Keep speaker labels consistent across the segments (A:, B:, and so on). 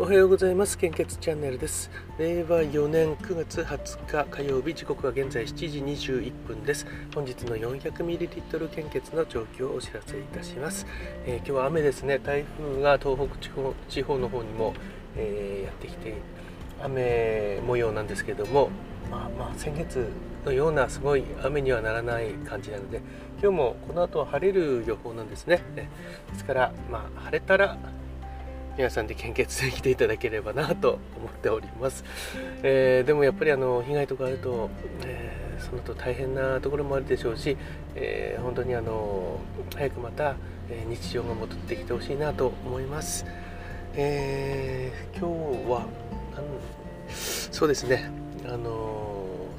A: おはようございます。献血チャンネルです。令和4年9月20日火曜日時刻は現在7時21分です。本日の 400ml 献血の状況をお知らせいたします、えー、今日は雨ですね。台風が東北地方地方の方にも、えー、やってきて雨模様なんですけどもまあまあ先月のようなすごい雨にはならない感じなので今日もこの後は晴れる予報なんですね。ですからまあ晴れたら皆さんで献血で来ていただければなと思っております、えー、でもやっぱりあの被害とかあると、えー、そのと大変なところもあるでしょうし、えー、本当にあの早くまた、え日常が戻ってきてほしいなと思います、え今日はそうですね。あの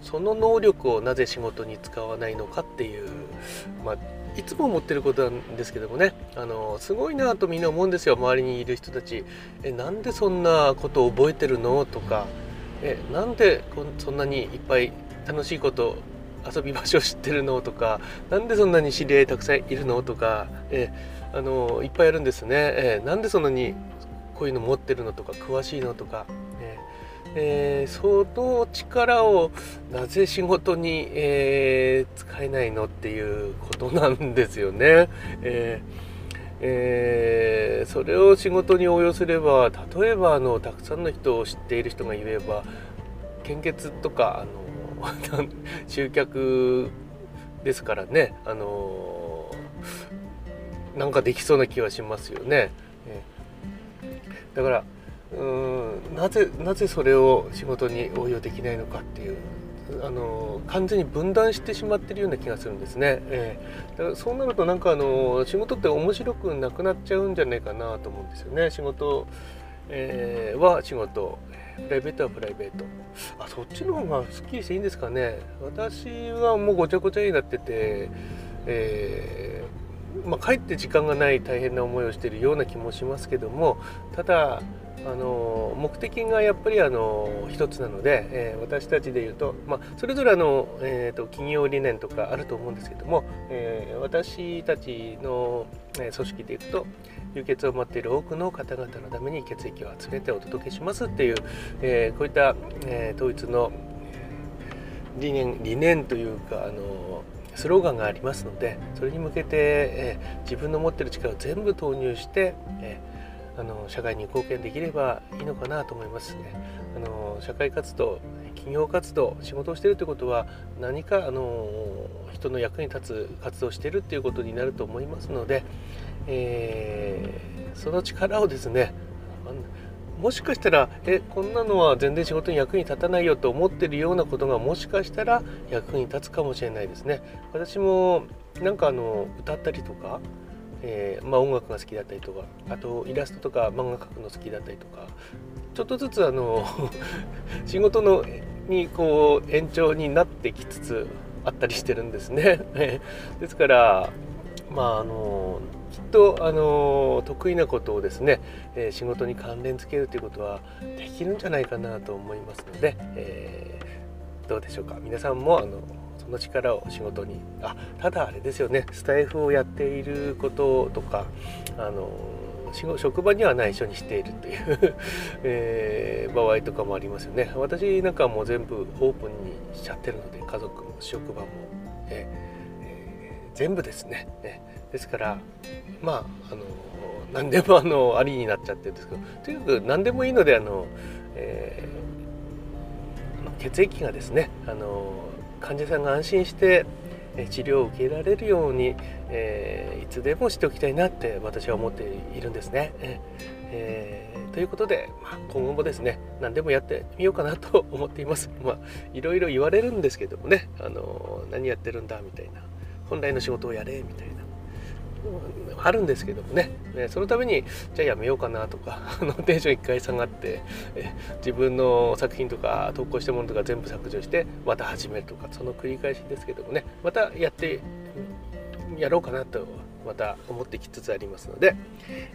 A: その能力をなぜ仕事に使わないのかっていう、まあいつも思ってることなんですけどもね。あのすごいなとみんな思うんですよ。周りにいる人たち。えなんでそんなことを覚えてるの？とか。えなんでそんなにいっぱい楽しいこと遊び場所知ってるの？とか。なんでそんなに知り合いたくさんいるの？とか。えあのいっぱいあるんですね。えなんでそんなにこういうの持ってるの？とか。詳しいの？とか。えー、その力をなぜ仕事に、えー、使えないのっていうことなんですよね。えーえー、それを仕事に応用すれば例えばあのたくさんの人を知っている人が言えば献血とかあの 集客ですからねあのなんかできそうな気はしますよね。えー、だからうんなぜなぜそれを仕事に応用できないのかっていうあの完全に分断してしまってるような気がするんですね、えー、だからそうなるとなんかあの仕事って面白くなくなっちゃうんじゃないかなと思うんですよね。仕事、えー、は仕事。プライベートはプライベート。あそっちの方がすっきりしていいんですかね。私はもうごちゃごちゃになってて、えー、まあ、帰って時間がない大変な思いをしてるような気もしますけどもただあの目的がやっぱりあの一つなので、えー、私たちでいうと、まあ、それぞれの、えーと、企業理念とかあると思うんですけども、えー、私たちの、組織でいくと輸血を待っている多くの方々のために血液を集めてお届けしますっていう、えー、こういった、え統一の理念理念というかあのスローガンがありますのでそれに向けて、え自分の持ってる力を全部投入して、えあの社会に貢献できればいいのかなと思いますね。あの社会活動企業活動仕事をしているということは何かあの人の役に立つ活動をしてるっていうことになると思いますので、えー、その力をですねもしかしたらえこんなのは全然仕事に役に立たないよと思ってるようなことがもしかしたら役に立つかもしれないですね。私もなんかあの歌ったりとかえー、まあ、音楽が好きだったりとかあとイラストとか漫画描くの好きだったりとかちょっとずつあの 仕事のにこう延長になってきつつあったりしてるんですね。ですからまああのきっとあの得意なことをですね、えー、仕事に関連付けるということはできるんじゃないかなと思いますので、えー、どうでしょうか皆さんもあのその力を仕事に。あただあれですよね。スタイフをやっていることとかあの職場には内緒にしているという えー、場合とかもありますよね。私なんかもう全部オープンにしちゃってるので家族も職場も、えー、全部ですね、ね、ですからまああの何でもあのありになっちゃってるんですけどとにかく何でもいいのであの、えー、血液がですねあの患者さんが安心して治療を受けられるように、えー、いつでもしておきたいなって私は思っているんですね。えー、ということで、まあ、今後もですね何でもやってみようかなと思っています。まあいろいろ言われるんですけどもねあの何やってるんだみたいな本来の仕事をやれみたいなあるんですけどもね。そのためにじゃあやめようかなとか あのテンション一回下がって自分の作品とか投稿したものとか全部削除してまた始めるとかその繰り返しですけどもね。またやってやろうかなとまた思ってきつつありますので、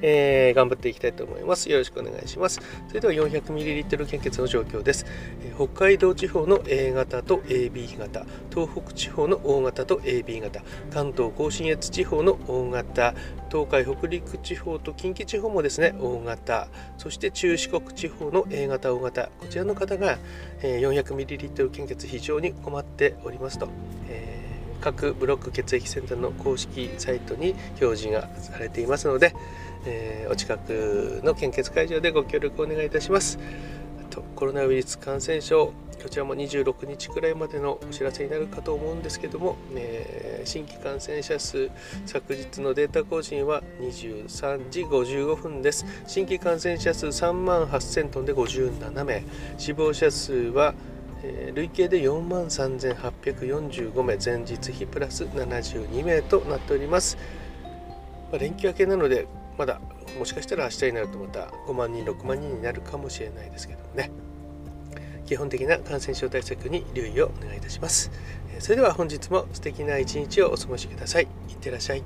A: えー、頑張っていきたいと思います。よろしくお願いします。それでは 400ml 献血の状況です、えー、北海道地方の A 型と AB 型東北地方の O 型と AB 型関東甲信越地方の O 型東海北陸地方と近畿地方もですね O 型そして中四国地方の A 型 O 型こちらの方が 400ml 献血非常に困っておりますと、えー各ブロック血液センターの公式サイトに表示がされていますので、えー、お近くの献血会場でご協力お願いいたします。とコロナウイルス感染症こちらも26日くらいまでのお知らせになるかと思うんですけども、えー、新規感染者数昨日のデータ更新は23時55分です。新規感染者数3万8000トンで57名。死亡者数はえー、累計で4万3845名前日比プラス72名となっております、まあ、連休明けなのでまだもしかしたら明日になるとまた5万人6万人になるかもしれないですけどもね。基本的な感染症対策に留意をお願いいたします。それでは本日も素敵な一日をお過ごしください。いってらっしゃい。